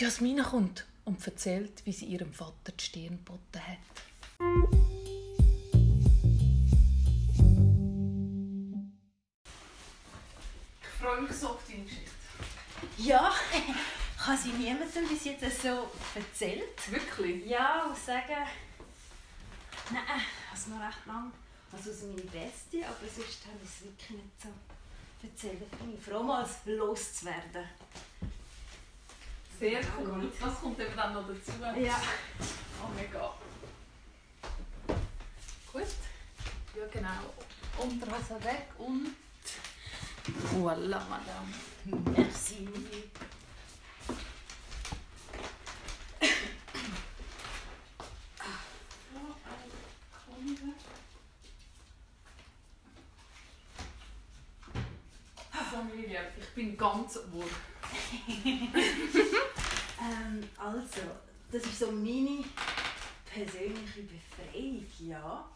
Jasmina kommt und erzählt, wie sie ihrem Vater die Stirn geboten hat. Ich freue mich so auf deine Geschichte. Ja, ich habe sie niemandem bis jetzt so erzählt. Wirklich? Ja, ich muss sagen, nein, also noch recht lang. Also aus meine Beste, aber sonst habe ich es wirklich nicht so erzählt. Ich bin froh, mal loszuwerden. Sehr cool. Was kommt eben dann noch dazu? Ja. Oh mega. Gut. Ja genau. Unterhose weg und... Voilà, Madame. Merci. Familie, ich bin ganz wohl. Also, das ist so meine persönliche Befreiung, ja.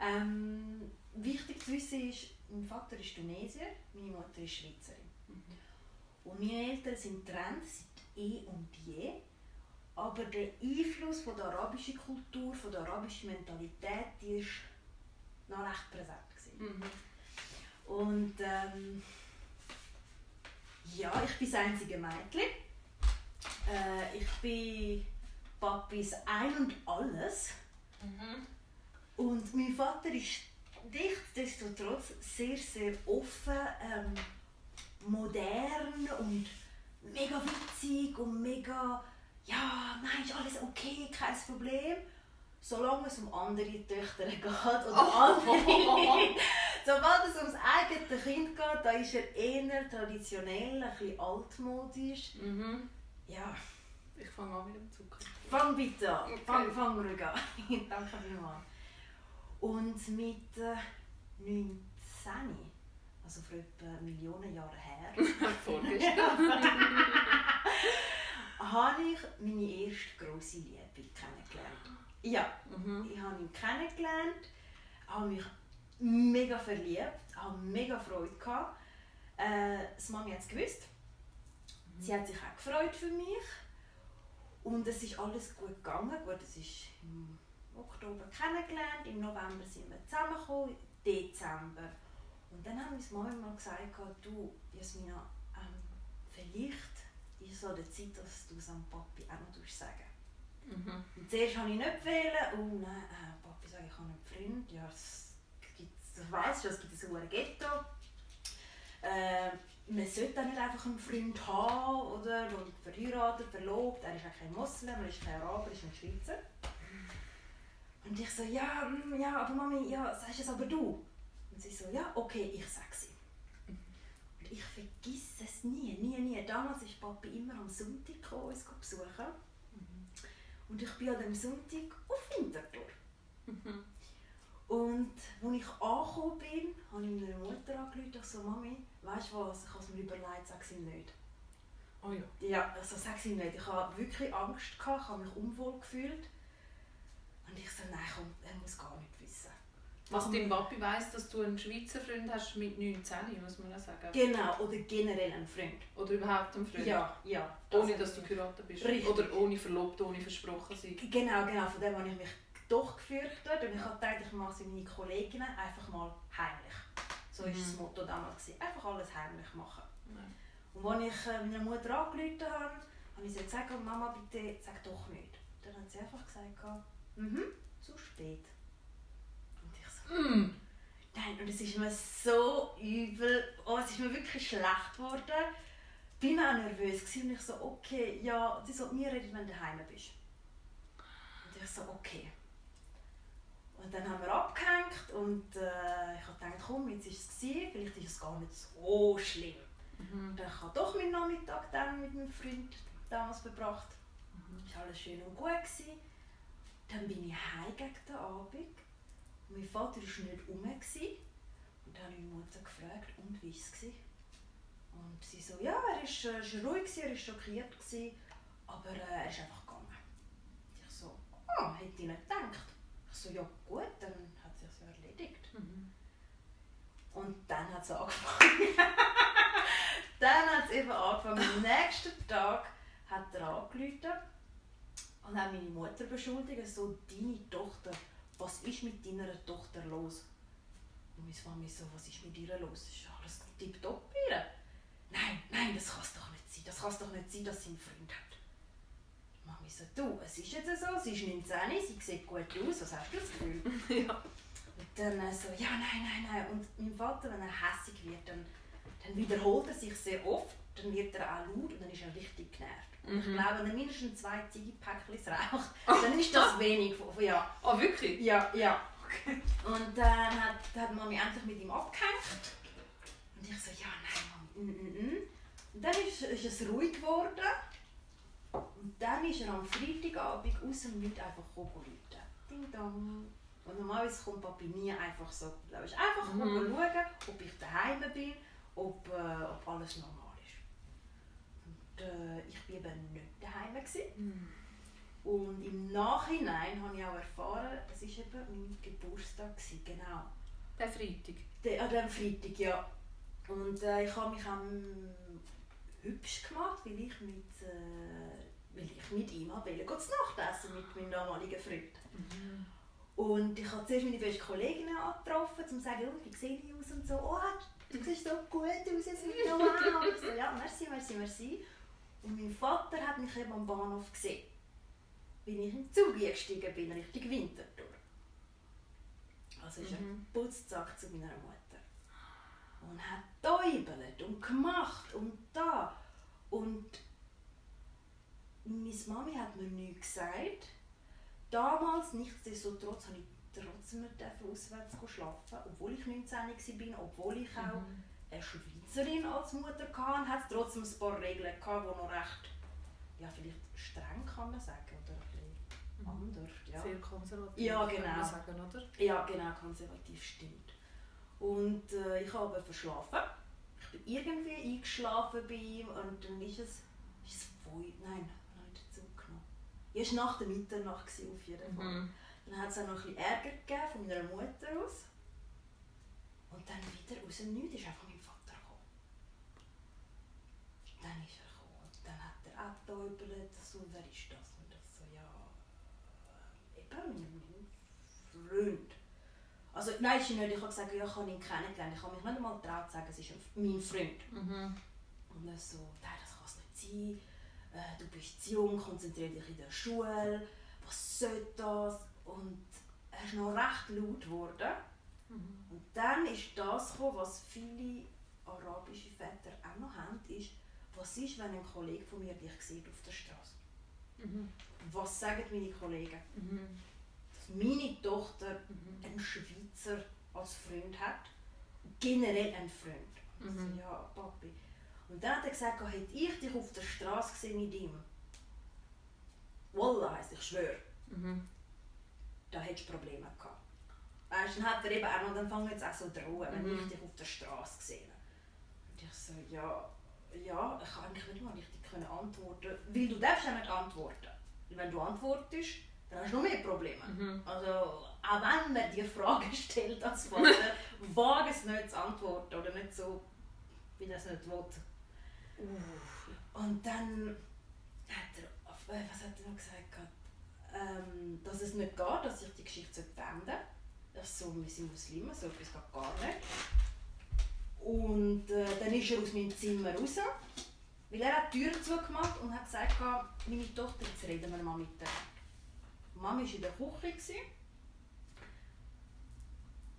Ähm, wichtig zu wissen ist, mein Vater ist Tunesier, meine Mutter ist Schweizerin. Und meine Eltern sind getrennt seit eh und je. Aber der Einfluss von der arabischen Kultur, von der arabischen Mentalität, die ist noch recht präsent. Gewesen. Und ähm, ja, ich bin das einzige Mädchen. Äh, ich bin Papis Ein und Alles. Und mein Vater ist nichtsdestotrotz sehr, sehr offen, ähm, modern und mega witzig und mega, ja, nein, ist alles okay, kein Problem. Solange es um andere Töchter geht oder andere. Sobald es ums eigene Kind geht, da ist er eher traditionell, ein bisschen altmodisch. Mhm. Ja, Ich fange an mit dem Zucker. fang bitte an. Okay. Fang, fang ruhig an. Danke vielmals. Und mit äh, 19, also vor etwa Millionen Jahren her, habe ich meine erste grosse Liebe kennengelernt. Ja, Mhm. ich habe ihn kennengelernt, habe mich mega verliebt, habe mega Freude gehabt. Äh, das Mami hat es gewusst. Sie hat sich auch gefreut für mich. Und es ist alles gut gegangen. Gut, es ist im Oktober kennengelernt, im November sind wir zusammengekommen, Dezember. Und dann hat meine Mami mal gesagt, du Jasmina, ähm, vielleicht ist es an der Zeit, dass du es am Papi auch noch sagen Mhm. und zuerst wollte ich nicht wählen. Oh nein, äh, Papi sagt, ich habe einen Freund. Ja, das gibt das weiss ich, es gibt ein hohes Ghetto. Äh, man sollte auch nicht einfach einen Freund haben, oder? Und verheiratet, verlobt. Er ist auch kein Moslem, er ist kein Araber, er ist ein Schweizer. Und ich so, ja, mm, ja, aber Mami, ja, sagst es aber du? Und sie so, ja, okay, ich sag's ihm. Und ich vergiss es nie, nie, nie. Damals ist Papi immer am Sonntag gekommen, uns besuchen. Und ich bin an dem Sonntag auf Winterthur. Und als ich angekommen bin, habe ich meiner Mutter angerufen. Ich so, Mami, weißt du was, ich habe es mir überlegt, sag es ihm nicht. Oh ja. Ja, also sag ihm nicht. Ich habe wirklich Angst, gehabt, ich habe mich unwohl gefühlt. Und ich so, nein, komm, er muss gar nicht wissen. Was dein Papi weiss, dass du einen Schweizer Freund hast mit 19, muss man auch sagen. Genau, oder generell einen Freund. Oder überhaupt einen Freund. Ja, ja. Ohne dass du geheiratet bist. Richtig. Oder ohne verlobt, ohne versprochen sein. Genau, genau, von dem habe ich mich doch gefürchtet. Und ich habe gedacht, ich mache meinen Kolleginnen einfach mal heimlich. So war Mhm. das Motto damals. Gewesen. Einfach alles heimlich machen. Nein. Und als ich äh, meiner Mutter angerufen habe, habe ich sie gesagt, Mama, bitte sag doch nicht. Dann hat sie einfach gesagt, mhm, zu spät. Und ich so, Mm. nein, und es ist mir so übel, oh, es ist mir wirklich schlecht geworden. Ich war auch nervös gewesen und ich so, okay, ja, sie soll mir reden, wenn du daheim bist. Und ich so, okay. Und dann haben wir abgehängt und äh, ich habe gedacht, komm, jetzt ist es gewesen, vielleicht ist es gar nicht so schlimm. Mhm. Ich habe doch meinen Nachmittag dann mit meinem Freund damals verbracht. Mhm. Es war alles schön und gut. Gewesen. Dann bin ich heim gegen den Abend. Und mein Vater war nicht rum. Gewesen. Und dann habe ich meine Mutter gefragt, und wie war es? gewesen? Und sie so, ja, er war äh, ist ruhig, gewesen, er war schockiert, gewesen, aber äh, er ist einfach gegangen. Ich so, oh, hätte ich nicht gedacht. So, ja gut, dann hat es sich ja erledigt. Mhm. Und dann hat es angefangen. dann hat es eben angefangen. Am nächsten Tag hat er angerufen und hat meine Mutter beschuldigt, so, deine Tochter, was ist mit deiner Tochter los? Und meine Mami so, was ist mit ihr los? Ist alles tipptopp bei ihr? Nein, nein, das kann es doch nicht sein. Das kann es doch nicht sein, dass sie einen Freund hat. Mami so, du, es ist jetzt so, sie ist 19, sie sieht gut aus, was hast du das Gefühl? ja. Und dann so, ja, nein, nein, nein. Und mein Vater, wenn er hässig wird, dann, dann wiederholt er sich sehr oft, dann wird er auch laut und dann ist er richtig genervt. Und ich Mhm. glaube, wenn er mindestens zwei Zigapäckchen raucht, dann ist das wenig. von- Ja, Oh, wirklich? ja, ja. Und dann hat, hat Mami endlich mit ihm abgehängt. Und ich so, ja, nein, Mami, mm, mm, mm. Und dann ist, ist es ruhig geworden. Und dann ist er am Freitagabend aus dem Nichts einfach gekommen. Ding dong. Und normalerweise kommt Papi nie einfach so. Er ist einfach Mhm. schauen, ob ich daheim bin, ob, äh, ob alles normal ist. Und äh, ich war eben nicht daheim. Mhm. Und im Nachhinein habe ich auch erfahren, es war eben mein Geburtstag. Gewesen, genau. Der Freitag. Der, an diesem Freitag, ja. Und äh, ich habe mich am hübsch gemacht, weil ich mit, äh, weil ich mit ihm wollte gehen zu Nacht essen mit meinem damaligen Freund. Und ich habe zuerst meine beste Kollegin angetroffen, um zu sagen, oh, wie sehe ich aus und so. Oh, du siehst so gut aus, jetzt mit wow. Und ich so, ja, merci, merci, merci. Und mein Vater hat mich eben am Bahnhof gesehen. Bin ich den Zug eingestiegen bin, Richtung Winterthur. Also ist Mhm. Putzzack zu meiner Mutter. Und hat täubelt und gemacht und da. Und meine Mami hat mir nichts gesagt. Damals, nichtsdestotrotz, habe ich trotzdem nicht auswärts schlafen, obwohl ich 19 war, obwohl ich auch Mhm. eine Schweizerin als Mutter hatte, hat es trotzdem ein paar Regeln gehabt, die noch recht, ja vielleicht streng kann man sagen, oder ein bisschen Mhm. anders. Ja. Sehr konservativ. Ja, Kann genau. man sagen, oder? Ja, genau, konservativ stimmt. Und äh, ich habe verschlafen. Ich bin irgendwie eingeschlafen bei ihm und dann ist es, ist es fünf, nein, ich habe nicht dazu genommen. War nach der Mitternacht gewesen, auf jeden Fall. Mhm. Dann hat es auch noch ein bisschen Ärger gegeben von meiner Mutter aus. Und dann wieder aus dem Nichts ist einfach mein Vater gekommen. Dann ist er gekommen und dann hat er auch getäubelt, so, wer ist das? Und ich so, ja, äh, eben mein Freund. Also nein, ist nicht. Ich habe gesagt, ja, ich habe ihn kennengelernt. Ich habe mich nicht einmal getraut zu sagen, es ist ein- mein Freund. Mhm. Und er so, nein, das kann es nicht sein. Äh, du bist zu jung, konzentriere dich in der Schule. Was soll das? Und er ist noch recht laut geworden. Mhm. Und dann ist das gekommen, was viele arabische Väter auch noch haben, ist, was ist, wenn ein Kollege von mir dich sieht auf der Straße? Mhm. Was sagen meine Kollegen? Mhm. Dass meine Tochter Mhm. einen Schweizer als Freund hat. Generell einen Freund. Ich Mhm. so, ja, Papi. Und dann hat er gesagt, hätte ich dich auf der Straße gesehen mit ihm, Wallah heisst, ich schwöre, Mhm. da hättest du Probleme gehabt. Weißt, dann hat er eben auch noch, dann fangen jetzt auch so drohen, wenn Mhm. ich dich auf der Straße sehe. Und ich so, ja, ja, ich kann eigentlich nicht mal richtig können antworten, weil du darfst ja nicht antworten. Weil wenn du antwortest, dann hast du noch mehr Probleme. Mhm. Also, auch wenn man dir Fragen stellt als Vater, wage es nicht zu antworten oder nicht so, wie es nicht will. Und dann hat er, äh, was hat er noch gesagt? Ähm, dass es nicht geht, dass ich die Geschichte beenden sollte. Das so, wir sind Muslime, so etwas geht gar nicht. Und äh, dann ist er aus meinem Zimmer raus, weil er hat die Tür zugemacht und hat gesagt, meine Tochter, jetzt reden wir mal miteinander. Die Mama war in der Küche. gewesen.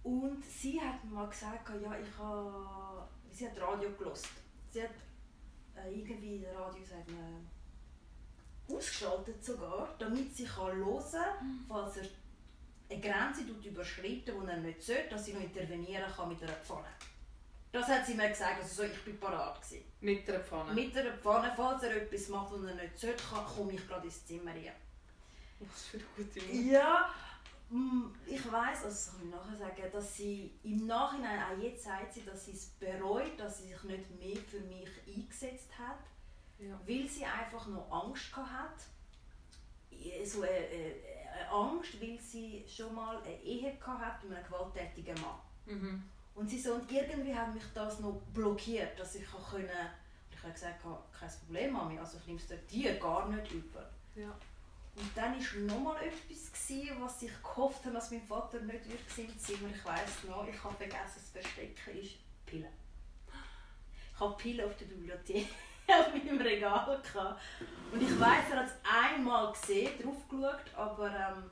Und sie hat mal gesagt, ja, ich habe, sie hat Radio gelost. Sie hat irgendwie das Radio sagt man, ausgeschaltet sogar, damit sie kann hören kann, falls er eine Grenze tut überschritten, die er nicht sollte, dass sie noch intervenieren kann mit einer Pfanne. Das hat sie mir gesagt, also so, ich bin parat gewesen. Mit einer Pfanne. Mit einer Pfanne, falls er etwas macht, was er nicht sollte, kann- komme ich gerade ins Zimmer rein. Was für eine gute Mutter. Ja, ich weiß, also das kann ich nachher sagen, dass sie im Nachhinein, auch jetzt sagt sie, dass sie es bereut, dass sie sich nicht mehr für mich eingesetzt hat, Ja. weil sie einfach noch Angst hat. So eine, eine, eine Angst, weil sie schon mal eine Ehe hat mit einem gewalttätigen Mann. Mhm. Und sie so, und irgendwie hat mich das noch blockiert, dass ich kann können, ich habe gesagt, kein Problem, Mami, also ich nehme es dir gar nicht über. Ja. Und dann war noch mal etwas, gewesen, was ich gehofft habe, dass mein Vater nicht im Zimmer. Ich weiss noch, ich habe vergessen zu verstecken, ist Pillen. Ich habe Pillen auf der Bibliothek auf meinem Regal gehabt. Und ich weiss, er hat es einmal gesehen, drauf geschaut, aber ähm,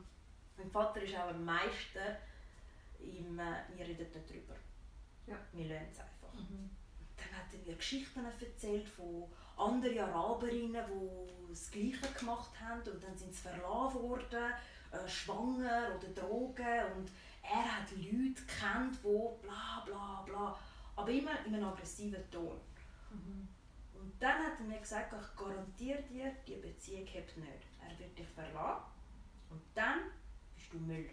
mein Vater ist auch am meisten im, äh, wir reden nicht drüber. Ja. Wir lernen es einfach. Mhm. Dann hat er mir Geschichten erzählt von anderen Araberinnen, die das Gleiche gemacht haben und dann sind sie verlassen worden, äh, schwanger oder Drogen und er hat Leute kennt, die bla bla bla, aber immer in einem aggressiven Ton. Mhm. Und dann hat er mir gesagt, ich garantiere dir, die Beziehung hebt nicht. Er wird dich verlassen und dann bist du Müll.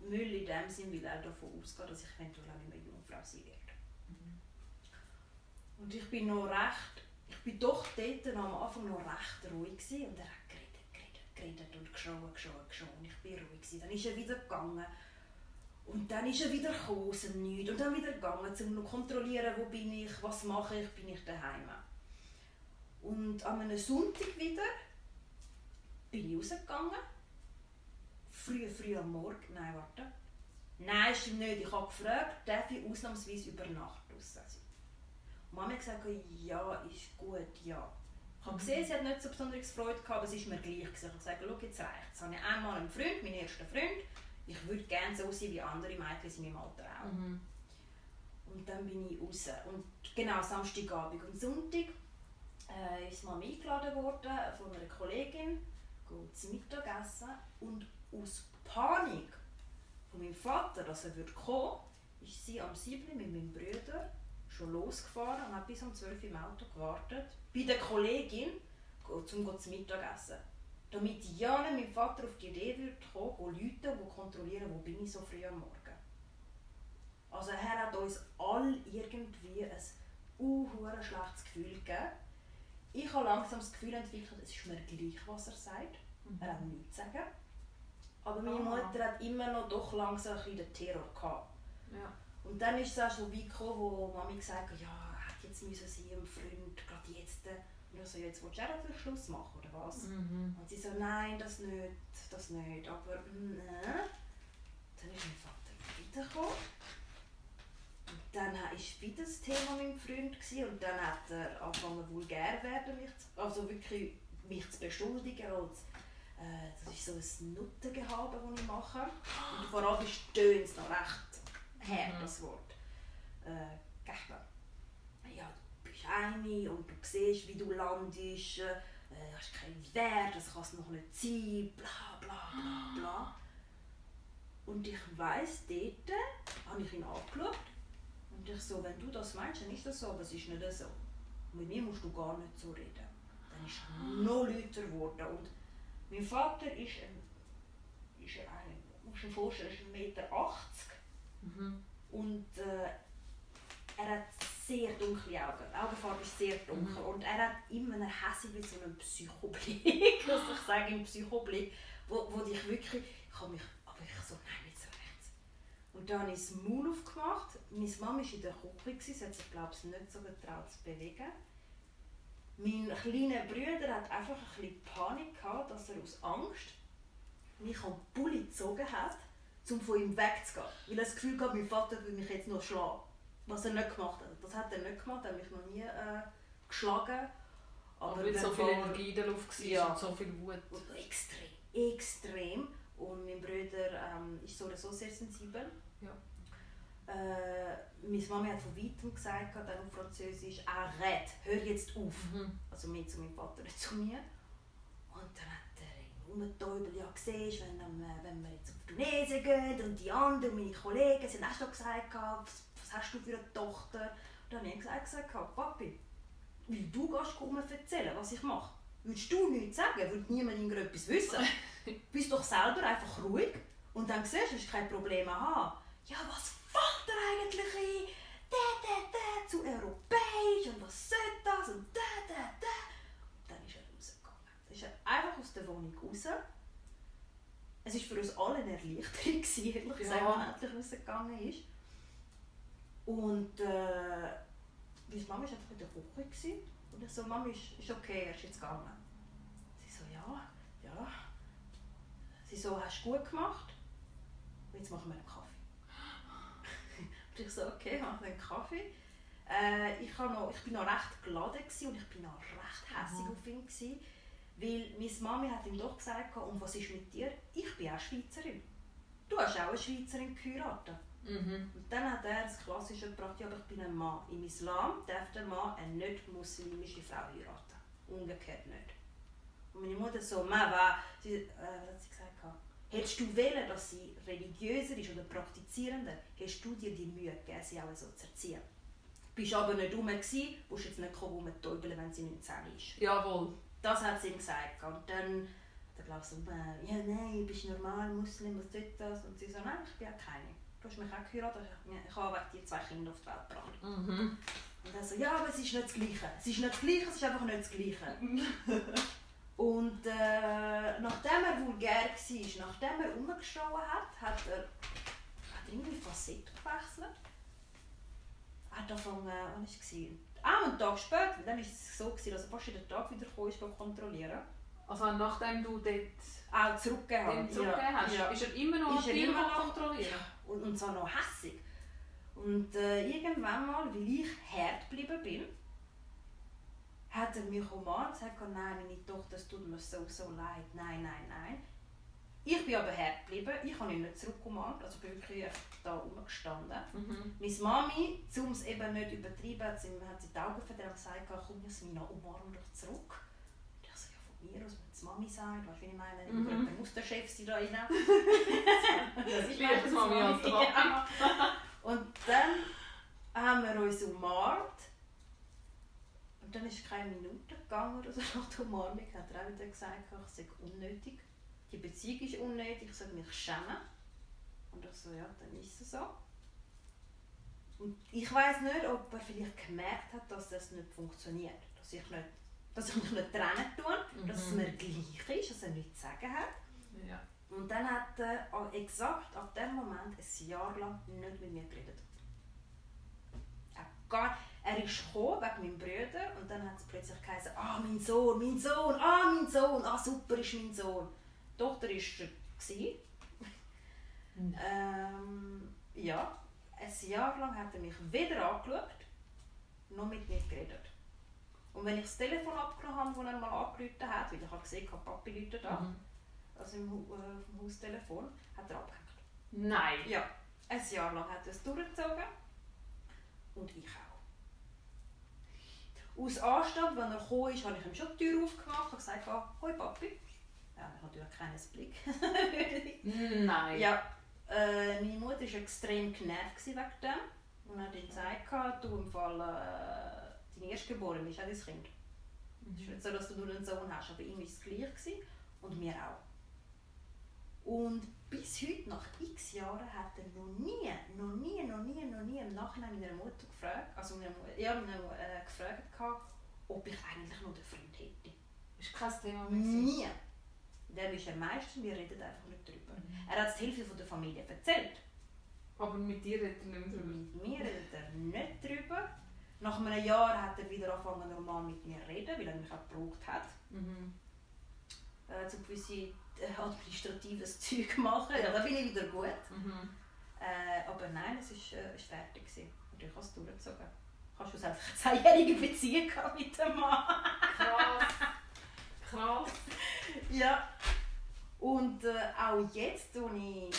Müll in dem Sinn, weil er davon ausgeht, dass ich eventuell auch nicht mehr Jungfrau sein werde. Und ich bin noch recht, bin doch dort am Anfang noch recht ruhig und er hat geredet, geredet, geredet und geschrien, geschrien, geschrien. Und ich bin ruhig. Dann ist er wieder gegangen. Und dann ist er wieder gekommen, aus dem Nichts. Und dann wieder gegangen, um zu kontrollieren, wo bin ich, was mache ich, bin ich daheim. Und an einem Sonntag wieder bin ich rausgegangen. Früh, früh am Morgen. Nein, warte. Nein, stimmt nicht. Ich habe gefragt, darf ich ausnahmsweise über Nacht draussen sein? Mama gesagt, ja, ist gut, ja. Ich habe gesehen, sie hat nicht so besonders Freude gehabt, aber es ist mir gleich. gewesen. Ich habe gesagt, schau, jetzt reicht es. Ich habe einmal einen Freund, meinen ersten Freund. Ich würde gerne so sein wie andere Mädchen in meinem Alter auch. Mhm. Und dann bin ich raus. Und genau, Samstagabend und Sonntag äh, ist Mama eingeladen worden von einer Kollegin, geht zum Mittagessen. Und aus Panik von meinem Vater, dass er würde kommen ist sie am 7. mit meinem Bruder schon losgefahren und hat bis um 12 Uhr im Auto gewartet. Bei der Kollegin, um zum Mittagessen. Damit ja nicht mein Vater auf die Idee würde kommen, Leute, die kontrollieren, wo bin ich so früh am Morgen. Also er hat uns alle irgendwie ein uh, schlechtes Gefühl gegeben. Ich habe langsam das Gefühl entwickelt, es ist mir gleich, was er sagt. Mhm. Er hat nichts zu sagen. Aber meine Aha. Mutter hat immer noch doch langsam ein bisschen den Terror gehabt. Ja. Und dann ist es auch so weit gekommen, wo Mami gesagt hat, ja, hätte jetzt müssen sie ihrem Freund gerade jetzt. Und ich so, jetzt willst du auch den Schluss machen, oder was? Mhm. Und sie so, nein, das nicht, das nicht. Aber äh. Dann ist mein Vater wiedergekommen. Und dann war wieder das Thema mit meinem Freund. Gewesen. Und dann hat er angefangen vulgär werden, mich zu, also wirklich mich zu beschuldigen als äh, das ist so ein Nuttengehabe, das ich mache. Und vor allem stöhnt es noch recht her, Mhm. das Wort. Äh, Gächler. Ja, du bist eine und du siehst, wie du landest, äh, hast keinen Wert, das kann es noch nicht sein, bla bla bla bla. Und ich weiss, dort habe ich ihn angeschaut und ich so, wenn du das meinst, dann ist das so, aber es ist nicht so. Mit mir musst du gar nicht so reden. Dann ist er noch lauter geworden. Und mein Vater ist ein, ist ein, musst du dir vorstellen, ist 1,80 Meter Mhm. und äh, er hat sehr dunkle Augen. Die Augenfarbe ist sehr dunkel Mhm. und er hat immer eine Hässe wie so einen Psychoblick. also ich sage im Psychoblick, wo, wo dich wirklich, ich habe mich, aber ich so, nein, jetzt rechts. Und dann habe ich das Maul aufgemacht. Meine Mama war in der Küche, sie hat sich glaube ich nicht so getraut zu bewegen. Mein kleiner Bruder hat einfach ein bisschen Panik gehabt, dass er aus Angst mich am Pulli gezogen hat, um von ihm wegzugehen. Weil er das Gefühl hatte, mein Vater will mich jetzt noch schlagen. Was er nicht gemacht hat. Das hat er nicht gemacht, er hat mich noch nie äh, geschlagen. Aber weil wenn so viel Energie in der Luft war Ja. und so viel Wut. und extrem, extrem. Und mein Bruder ähm, ist so oder so sehr sensibel. Ja. Äh, meine Mama hat von weitem gesagt, dann auf Französisch, arrête, hör jetzt auf. Mhm. Also mehr zu meinem Vater, nicht zu mir. Und dann ihn umgetäubelt, ja siehst, wenn, ähm, wenn wir jetzt auf Tunesien gehen und die anderen, meine Kollegen, sie haben auch schon gesagt, was, was hast du für eine Tochter? Und dann habe ich gesagt, gesagt Papi, weil du gehst um erzählen, was ich mache. Würdest du nichts sagen, würde niemand irgendetwas wissen. Bist doch selber einfach ruhig und dann siehst du, hast kein Problem haben. Ja, was fällt dir eigentlich ein? Da, da, da, zu europäisch und was soll das und da, da, da. Und dann ist er rausgegangen. Dann ist er einfach aus der Wohnung raus. Es war für uns alle eine Erleichterung, gewesen, ehrlich gesagt, Ja. als endlich rausgegangen ist. Und äh, meine Mama war einfach in der Küche gewesen. und ich so, Mama, ist, ist okay, er ist jetzt gegangen. Sie so, ja, ja. Sie so, hast du gut gemacht? Jetzt machen wir einen Kaffee. und ich so, okay, machen wir einen Kaffee. Äh, ich, war noch, ich bin noch recht geladen gewesen und ich bin noch recht hässlich Mhm. auf ihn. Gewesen, weil meine Mami hat ihm doch gesagt, und was ist mit dir? Ich bin auch Schweizerin. Du hast auch eine Schweizerin geheiratet. Mhm. Und dann hat er das Klassische gebracht, ja, aber ich bin ein Mann. Im Islam darf der Mann eine nicht-muslimische Frau heiraten. Umgekehrt nicht. Und meine Mutter so, Mama, sie, äh, was hat sie gesagt? Hättest du wählen, dass sie religiöser ist oder praktizierender, hast du dir die Mühe gegeben, sie auch so zu erziehen. Bist aber nicht rum gewesen, musst jetzt nicht kommen rumtäubeln, wenn sie 19 ist. Jawohl. Das hat sie ihm gesagt. Und dann hat er glaube ich so, äh, ja nein, du bist normal Muslim, was tut das? Und sie so, nein, ich bin auch keine. Du hast mich auch geheiratet, ich- habe wegen dir zwei Kinder auf die Welt gebracht. Mhm. Und er so, ja, aber es ist nicht das Gleiche. Es ist nicht das Gleiche, es ist einfach nicht das Gleiche. Und äh, nachdem er vulgär war, nachdem er umgeschrauben hat, hat er, hat er irgendwie Facette gewechselt. Er hat angefangen, wann war es? Auch einen Tag später, dann war es so, gewesen, dass er fast jeden Tag wieder kam, ist kontrollieren. Also nachdem du dort Auch zurückgegeben hast, Ja. ist er immer noch Ist er Tiere immer noch- kontrollieren? Und, und so noch hässig. Und äh, irgendwann mal, weil ich hart geblieben bin, hat er mich umarmt und gesagt, nein, meine Tochter, es tut mir so, so leid, nein, nein, nein. Ich bin aber hart geblieben, ich habe ihn nicht zurück umarmt, also bin wirklich da rumgestanden. Mhm. Meine Mami, um es eben nicht übertreiben, hat sie, hat sie die Augen verdreht und gesagt, komm Jasmina, umarm doch zurück. Und ich so, ja von mir aus, wenn es Mami sagt, weißt du, wie ich meine, Mhm. dann muss der Chef sie da rein. das ist Lieber Mami Papi. Ja. Und dann haben wir uns umarmt. Und dann ist keine Minute gegangen oder so nach der Umarmung. Hat er auch wieder gesagt, ich sei unnötig. Die Beziehung ist unnötig, ich sollte mich schämen. Und ich so, ja, dann ist es so. Und ich weiß nicht, ob er vielleicht gemerkt hat, dass das nicht funktioniert. Dass ich, nicht, dass ich mich nicht trennen tue, dass es Mhm. mir gleich ist, dass er nichts zu sagen hat. Ja. Und dann hat er exakt ab dem Moment ein Jahr lang nicht mit mir geredet. Er, gar, er ist gekommen wegen meinem Bruder und dann hat es plötzlich geheißen, ah mein Sohn, mein Sohn, ah mein Sohn, ah super ist mein Sohn. Die Tochter war gewesen. Mhm. Ähm, ja, ein Jahr lang hat er mich weder angeschaut, noch mit mir geredet. Und wenn ich das Telefon abgenommen habe, das er mal angerufen hat, weil ich habe gesehen, habe, Papi läutet an, Mhm. also im, äh, Haustelefon, hat er abgehängt. Nein. Ja, ein Jahr lang hat er es durchgezogen. Und ich auch. Aus Anstand, wenn er gekommen ist, habe ich ihm schon die Tür aufgemacht und gesagt, ah, hoi Papi. Ja, habe natürlich keinen Blick. Nein. ja, äh, meine Mutter war extrem genervt wegen dem. Und hat ihm gesagt, du im Fall, äh, dein Erstgeborene ist auch dein Kind. Es ist Mhm. nicht so, dass du nur einen Sohn hast, aber ihm war es gleich gewesen, und mir auch. Und bis heute, nach x Jahren, hat er noch nie, noch nie, noch nie, noch nie im Nachhinein meiner Mutter gefragt, also meiner, ja, meiner, äh, gefragt, gehabt, ob ich eigentlich noch einen Freund hätte. Ist kein Thema mehr. Nie. Der ist am meisten, wir reden einfach nicht drüber. Mhm. Er hat die Hälfte von der Familie erzählt. Aber mit dir redet er nicht drüber. Mit mir redet er nicht drüber. Nach einem Jahr hat er wieder angefangen normal mit mir zu reden, weil er mich auch gebraucht hat. Mhm. Äh, zu gewisse äh, administratives Zeug machen. Ja, da bin ich wieder gut. Mhm. Äh, aber nein, es ist, äh, ist fertig gewesen. Und ich habe es durchgezogen. Ich habe schlussendlich eine zehnjährige Beziehung mit dem Mann. Krass. Krass. Ja. Und äh, auch jetzt, wo ich...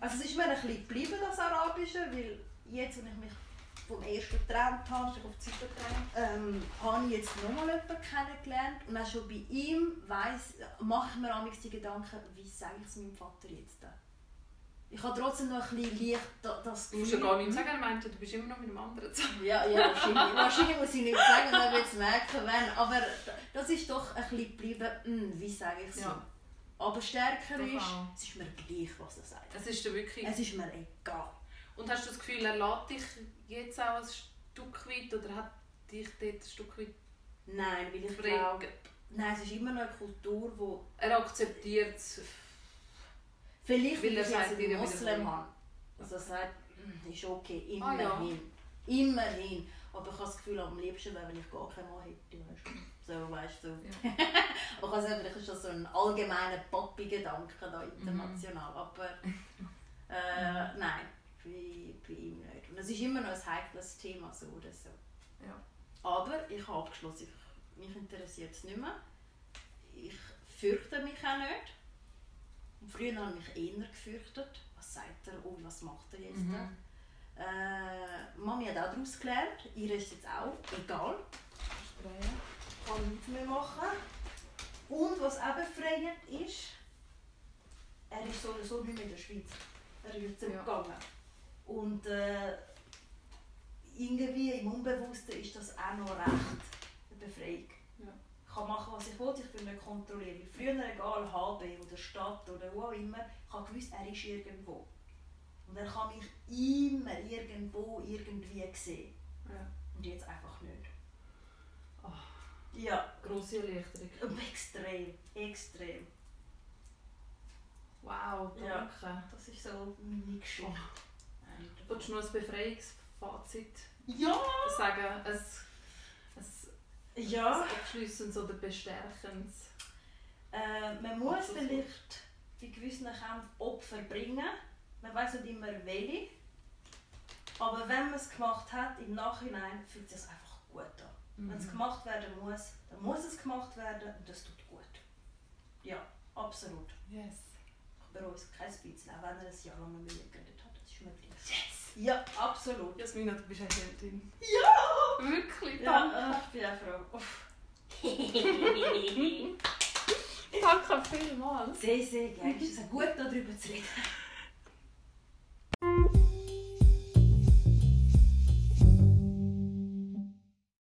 Also es ist mir ein bisschen geblieben, das Arabische, weil jetzt, wo ich mich vom ersten getrennt habe, ich auf die Seite getrennt, ähm, habe ich jetzt nochmal jemanden kennengelernt und auch schon bei ihm weiss, mache ich mir manchmal die Gedanken, wie sage ich es meinem Vater jetzt? Ich habe trotzdem noch ein bisschen leicht da- das Du musst ja gar nichts sagen, er meinte, du bist immer noch mit einem anderen zusammen. ja, ja, wahrscheinlich, wahrscheinlich muss ich nicht sagen, dann wird es merken, wenn. Aber das ist doch ein bisschen geblieben, hm, wie sage ich es Ja. Aber stärker ist, auch. es ist mir gleich, was er sagt. Es ist dir wirklich... Es ist mir egal. Und hast du das Gefühl, er lässt dich jetzt auch ein Stück weit oder hat dich dort ein Stück weit Nein, weil ich glaube, nein, es ist immer noch eine Kultur, wo Er akzeptiert es. Vielleicht Weil er ich sagt jetzt dir einen so. habe. Also er sagt, «Hm, ist okay, Ah, ja. immerhin. Immerhin. Aber ich habe das Gefühl, am liebsten wäre, wenn ich gar keinen Mann hätte. So, weißt du. Ja. Aber also, vielleicht ist das so ein allgemeiner Papi-Gedanke da international. Mhm. Aber äh, nein, bei, bei ihm nicht. Und es ist immer noch ein heikles Thema, so oder so. Ja. Aber ich habe abgeschlossen, ich, mich interessiert es nicht mehr. Ich fürchte mich auch nicht. Und früher habe ich mich eher gefürchtet. Was sagt er? Oh, was macht er jetzt? Mhm. Äh, Mami hat auch daraus gelernt. Ihr ist jetzt auch egal. Sprayen. Kann nichts mehr machen. Und was auch befreiend ist, er ist so oder so nicht mehr in der Schweiz. Er ist jetzt Ja. gegangen. Und äh, irgendwie im Unbewussten ist das auch noch recht eine Befreiung. Ja. Ich kann machen, was ich will, ich bin nicht kontrolliert. Früher, egal HB oder Stadt oder wo auch immer, ich habe gewusst, er ist irgendwo. Und er kann mich immer irgendwo irgendwie sehen. Ja. Und jetzt einfach nicht. Oh. Ja, Grosse Erleichterung. extrem, extrem. Wow, Ja. danke. Das ist so meine Geschichte. Oh. Willst du noch ein Befreiungsfazit Ja! sagen? Ein, Ja. ein abschließendes oder bestärkendes? Äh, man muss Absolut. vielleicht bei gewissen Kämpfen Opfer bringen. Man weiß nicht immer welche. Aber wenn man es gemacht hat, im Nachhinein fühlt es sich einfach gut an. Mhm. Wenn es gemacht werden muss, dann muss es gemacht werden und das tut gut. Ja, absolut. Yes. Ich bereue es kein bisschen, auch wenn er ein Jahr lang mit mir geredet hat. Das ist möglich. Yes! Ja, absolut. Jasmina, du bist eine Heldin. Ja! Wirklich, danke. Ja, ich bin auch froh. danke vielmals. Sehr, sehr gerne. Es ist gut, darüber zu reden.